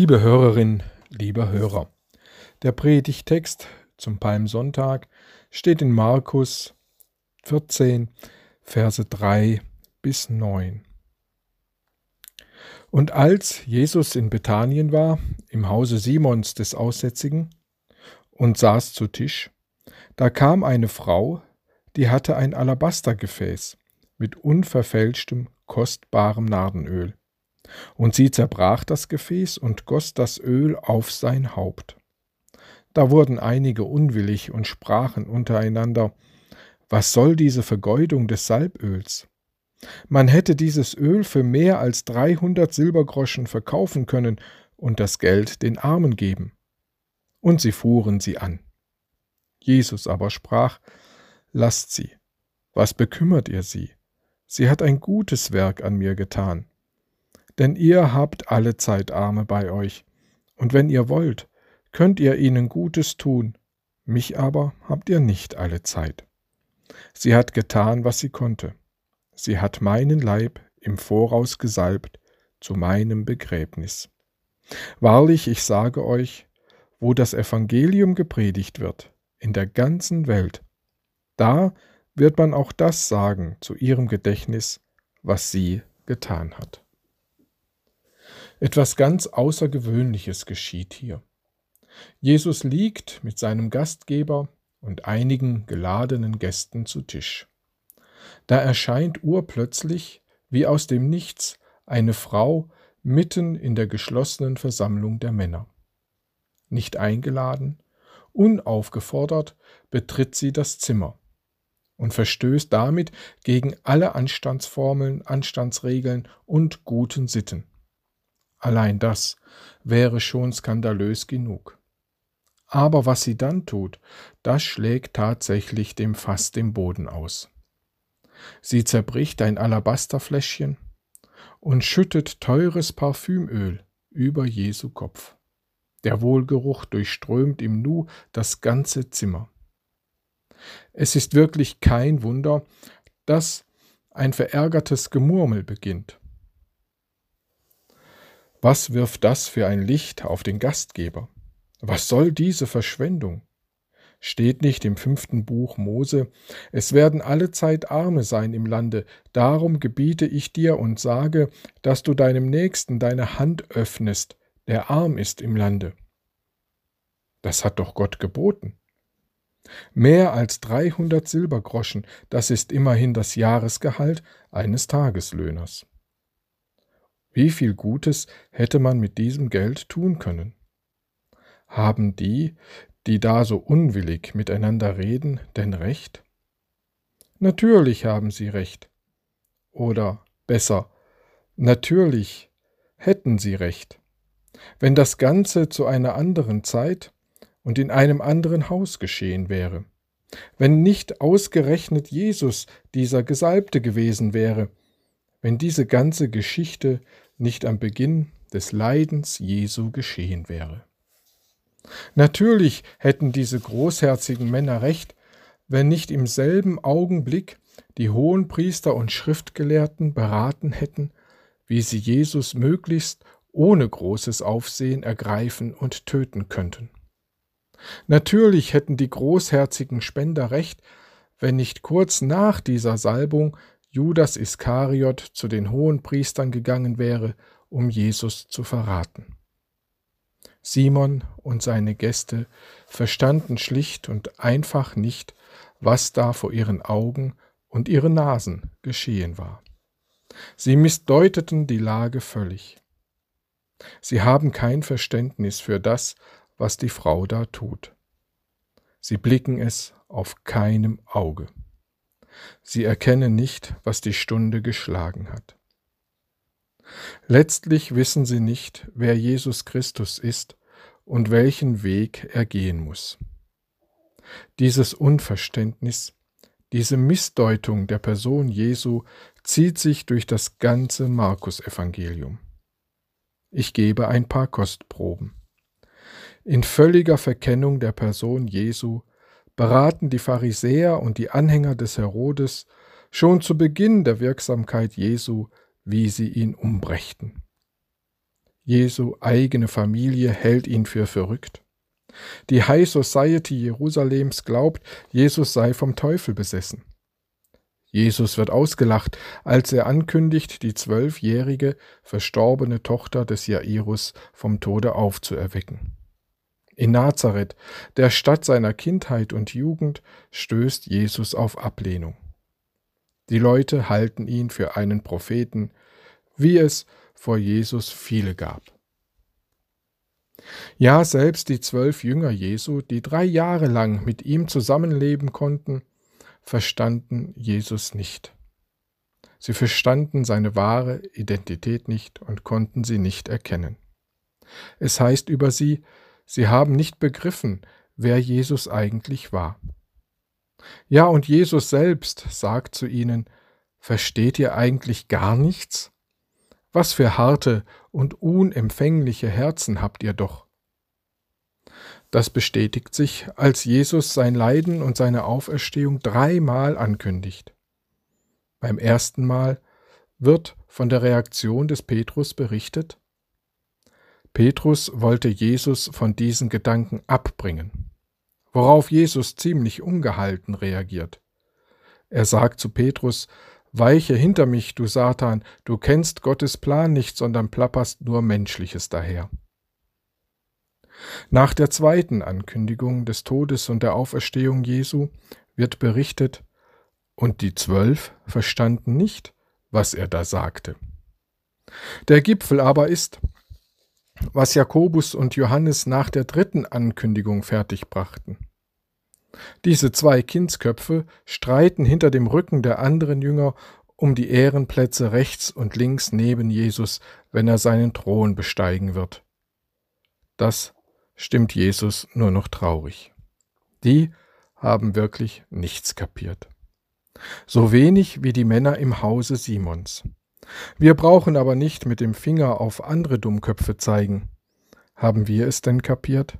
Liebe Hörerin, lieber Hörer, der Predigtext zum Palmsonntag steht in Markus 14, Verse 3 bis 9. Und als Jesus in Bethanien war, im Hause Simons des Aussätzigen, und saß zu Tisch, da kam eine Frau, die hatte ein Alabastergefäß mit unverfälschtem, kostbarem Nardenöl und sie zerbrach das Gefäß und goss das Öl auf sein Haupt. Da wurden einige unwillig und sprachen untereinander, was soll diese Vergeudung des Salböls? Man hätte dieses Öl für mehr als dreihundert Silbergroschen verkaufen können und das Geld den Armen geben. Und sie fuhren sie an. Jesus aber sprach, Lasst sie, was bekümmert ihr sie? Sie hat ein gutes Werk an mir getan denn ihr habt alle Zeit Arme bei euch, und wenn ihr wollt, könnt ihr ihnen Gutes tun, mich aber habt ihr nicht alle Zeit. Sie hat getan, was sie konnte. Sie hat meinen Leib im Voraus gesalbt zu meinem Begräbnis. Wahrlich, ich sage euch, wo das Evangelium gepredigt wird, in der ganzen Welt, da wird man auch das sagen zu ihrem Gedächtnis, was sie getan hat. Etwas ganz Außergewöhnliches geschieht hier. Jesus liegt mit seinem Gastgeber und einigen geladenen Gästen zu Tisch. Da erscheint urplötzlich, wie aus dem Nichts, eine Frau mitten in der geschlossenen Versammlung der Männer. Nicht eingeladen, unaufgefordert betritt sie das Zimmer und verstößt damit gegen alle Anstandsformeln, Anstandsregeln und guten Sitten. Allein das wäre schon skandalös genug. Aber was sie dann tut, das schlägt tatsächlich dem Fass den Boden aus. Sie zerbricht ein Alabasterfläschchen und schüttet teures Parfümöl über Jesu Kopf. Der Wohlgeruch durchströmt im Nu das ganze Zimmer. Es ist wirklich kein Wunder, dass ein verärgertes Gemurmel beginnt. Was wirft das für ein Licht auf den Gastgeber? Was soll diese Verschwendung? Steht nicht im fünften Buch Mose, es werden alle Zeit Arme sein im Lande, darum gebiete ich dir und sage, dass du deinem Nächsten deine Hand öffnest, der arm ist im Lande. Das hat doch Gott geboten. Mehr als dreihundert Silbergroschen, das ist immerhin das Jahresgehalt eines Tageslöhners. Wie viel Gutes hätte man mit diesem Geld tun können? Haben die, die da so unwillig miteinander reden, denn recht? Natürlich haben sie recht. Oder besser, natürlich hätten sie recht. Wenn das Ganze zu einer anderen Zeit und in einem anderen Haus geschehen wäre, wenn nicht ausgerechnet Jesus dieser Gesalbte gewesen wäre, wenn diese ganze Geschichte nicht am Beginn des Leidens Jesu geschehen wäre. Natürlich hätten diese großherzigen Männer recht, wenn nicht im selben Augenblick die Hohenpriester und Schriftgelehrten beraten hätten, wie sie Jesus möglichst ohne großes Aufsehen ergreifen und töten könnten. Natürlich hätten die großherzigen Spender recht, wenn nicht kurz nach dieser Salbung Judas Iskariot zu den Hohenpriestern gegangen wäre, um Jesus zu verraten. Simon und seine Gäste verstanden schlicht und einfach nicht, was da vor ihren Augen und ihren Nasen geschehen war. Sie missdeuteten die Lage völlig. Sie haben kein Verständnis für das, was die Frau da tut. Sie blicken es auf keinem Auge. Sie erkennen nicht, was die Stunde geschlagen hat. Letztlich wissen sie nicht, wer Jesus Christus ist und welchen Weg er gehen muss. Dieses Unverständnis, diese Missdeutung der Person Jesu zieht sich durch das ganze Markus-Evangelium. Ich gebe ein paar Kostproben. In völliger Verkennung der Person Jesu beraten die Pharisäer und die Anhänger des Herodes schon zu Beginn der Wirksamkeit Jesu, wie sie ihn umbrächten. Jesu eigene Familie hält ihn für verrückt. Die High Society Jerusalems glaubt, Jesus sei vom Teufel besessen. Jesus wird ausgelacht, als er ankündigt, die zwölfjährige, verstorbene Tochter des Jairus vom Tode aufzuerwecken. In Nazareth, der Stadt seiner Kindheit und Jugend, stößt Jesus auf Ablehnung. Die Leute halten ihn für einen Propheten, wie es vor Jesus viele gab. Ja, selbst die zwölf Jünger Jesu, die drei Jahre lang mit ihm zusammenleben konnten, verstanden Jesus nicht. Sie verstanden seine wahre Identität nicht und konnten sie nicht erkennen. Es heißt über sie, sie haben nicht begriffen, wer Jesus eigentlich war. Ja, und Jesus selbst sagt zu ihnen, Versteht ihr eigentlich gar nichts? Was für harte und unempfängliche Herzen habt ihr doch. Das bestätigt sich, als Jesus sein Leiden und seine Auferstehung dreimal ankündigt. Beim ersten Mal wird von der Reaktion des Petrus berichtet. Petrus wollte Jesus von diesen Gedanken abbringen, worauf Jesus ziemlich ungehalten reagiert. Er sagt zu Petrus, Weiche hinter mich, du Satan, du kennst Gottes Plan nicht, sondern plapperst nur Menschliches daher. Nach der zweiten Ankündigung des Todes und der Auferstehung Jesu wird berichtet, und die Zwölf verstanden nicht, was er da sagte. Der Gipfel aber ist, was Jakobus und Johannes nach der dritten Ankündigung fertigbrachten. Diese zwei Kindsköpfe streiten hinter dem Rücken der anderen Jünger um die Ehrenplätze rechts und links neben Jesus, wenn er seinen Thron besteigen wird. Das stimmt Jesus nur noch traurig. Die haben wirklich nichts kapiert. So wenig wie die Männer im Hause Simons. Wir brauchen aber nicht mit dem Finger auf andere Dummköpfe zeigen. Haben wir es denn kapiert?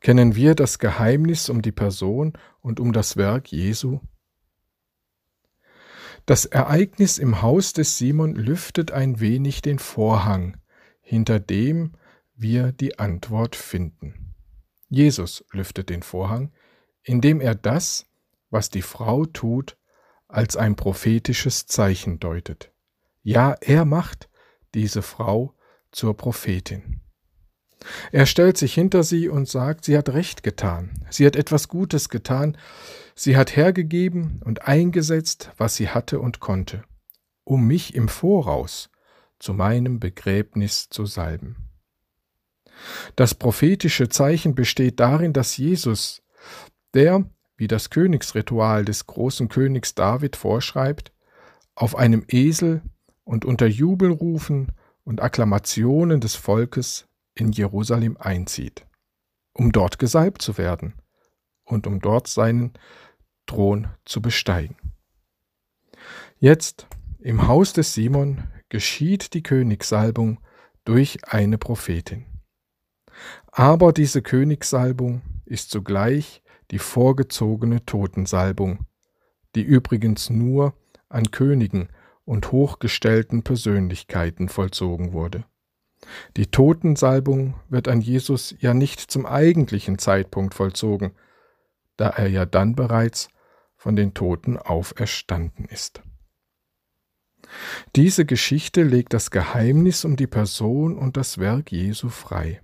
Kennen wir das Geheimnis um die Person und um das Werk Jesu? Das Ereignis im Haus des Simon lüftet ein wenig den Vorhang, hinter dem wir die Antwort finden. Jesus lüftet den Vorhang, indem er das, was die Frau tut, als ein prophetisches Zeichen deutet. Ja, er macht diese Frau zur Prophetin. Er stellt sich hinter sie und sagt, sie hat recht getan, sie hat etwas Gutes getan, sie hat hergegeben und eingesetzt, was sie hatte und konnte, um mich im Voraus zu meinem Begräbnis zu salben. Das prophetische Zeichen besteht darin, dass Jesus, der, wie das Königsritual des großen Königs David vorschreibt, auf einem Esel und unter Jubelrufen und Akklamationen des Volkes in Jerusalem einzieht, um dort gesalbt zu werden und um dort seinen Thron zu besteigen. Jetzt im Haus des Simon geschieht die Königssalbung durch eine Prophetin. Aber diese Königssalbung ist zugleich die vorgezogene Totensalbung, die übrigens nur an Königen und hochgestellten Persönlichkeiten vollzogen wurde. Die Totensalbung wird an Jesus ja nicht zum eigentlichen Zeitpunkt vollzogen, da er ja dann bereits von den Toten auferstanden ist. Diese Geschichte legt das Geheimnis um die Person und das Werk Jesu frei.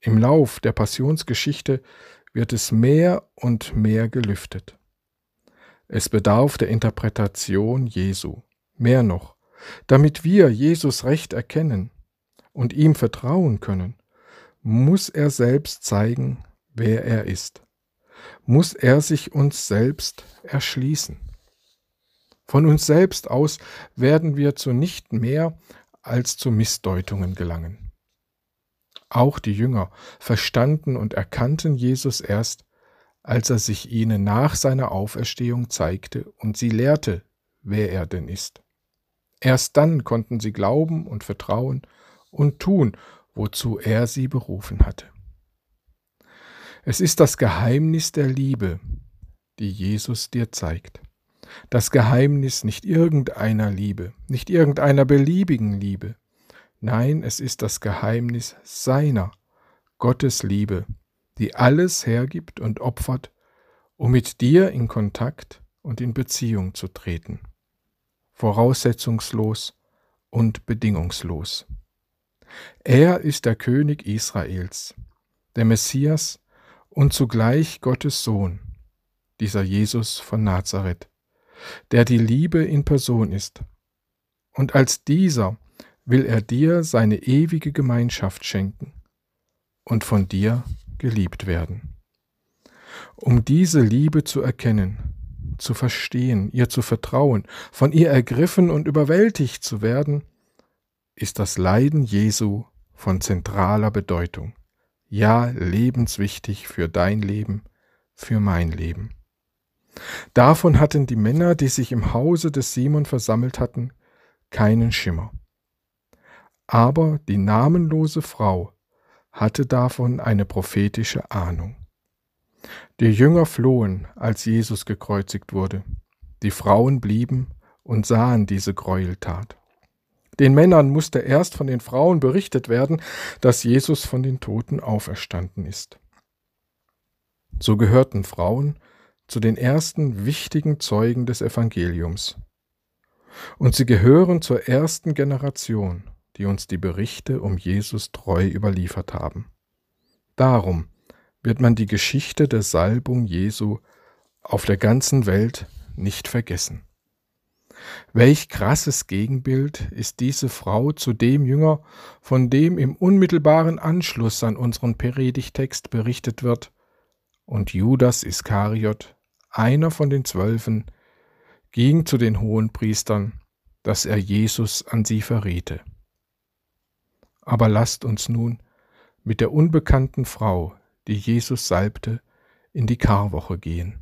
Im Lauf der Passionsgeschichte wird es mehr und mehr gelüftet. Es bedarf der Interpretation Jesu, mehr noch, damit wir Jesus recht erkennen, und ihm vertrauen können, muss er selbst zeigen, wer er ist. Muss er sich uns selbst erschließen. Von uns selbst aus werden wir zu nicht mehr als zu Missdeutungen gelangen. Auch die Jünger verstanden und erkannten Jesus erst, als er sich ihnen nach seiner Auferstehung zeigte und sie lehrte, wer er denn ist. Erst dann konnten sie glauben und vertrauen und tun, wozu er sie berufen hatte. Es ist das Geheimnis der Liebe, die Jesus dir zeigt. Das Geheimnis nicht irgendeiner Liebe, nicht irgendeiner beliebigen Liebe, Nein, es ist das Geheimnis seiner, Gottes Liebe, die alles hergibt und opfert, um mit dir in Kontakt und in Beziehung zu treten. Voraussetzungslos und bedingungslos. Er ist der König Israels, der Messias und zugleich Gottes Sohn, dieser Jesus von Nazareth, der die Liebe in Person ist. Und als dieser will er dir seine ewige Gemeinschaft schenken und von dir geliebt werden. Um diese Liebe zu erkennen, zu verstehen, ihr zu vertrauen, von ihr ergriffen und überwältigt zu werden, ist das Leiden Jesu von zentraler Bedeutung, ja lebenswichtig für dein Leben, für mein Leben. Davon hatten die Männer, die sich im Hause des Simon versammelt hatten, keinen Schimmer. Aber die namenlose Frau hatte davon eine prophetische Ahnung. Die Jünger flohen, als Jesus gekreuzigt wurde. Die Frauen blieben und sahen diese Gräueltat. Den Männern musste erst von den Frauen berichtet werden, dass Jesus von den Toten auferstanden ist. So gehörten Frauen zu den ersten wichtigen Zeugen des Evangeliums. Und sie gehören zur ersten Generation, die uns die Berichte um Jesus treu überliefert haben. Darum wird man die Geschichte der Salbung Jesu auf der ganzen Welt nicht vergessen. Welch krasses Gegenbild ist diese Frau zu dem Jünger, von dem im unmittelbaren Anschluss an unseren Predigtext berichtet wird, und Judas Iskariot, einer von den Zwölfen, ging zu den Hohenpriestern, dass er Jesus an sie verriete. Aber lasst uns nun mit der unbekannten Frau, die Jesus salbte, in die Karwoche gehen.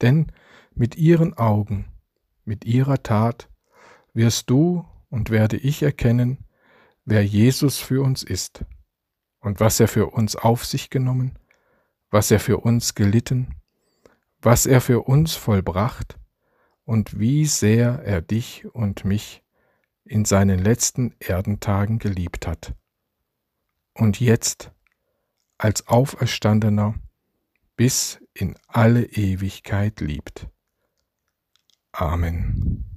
Denn mit ihren Augen mit ihrer Tat wirst du und werde ich erkennen, wer Jesus für uns ist und was er für uns auf sich genommen, was er für uns gelitten, was er für uns vollbracht und wie sehr er dich und mich in seinen letzten Erdentagen geliebt hat. Und jetzt, als Auferstandener, bis in alle Ewigkeit liebt. Amen.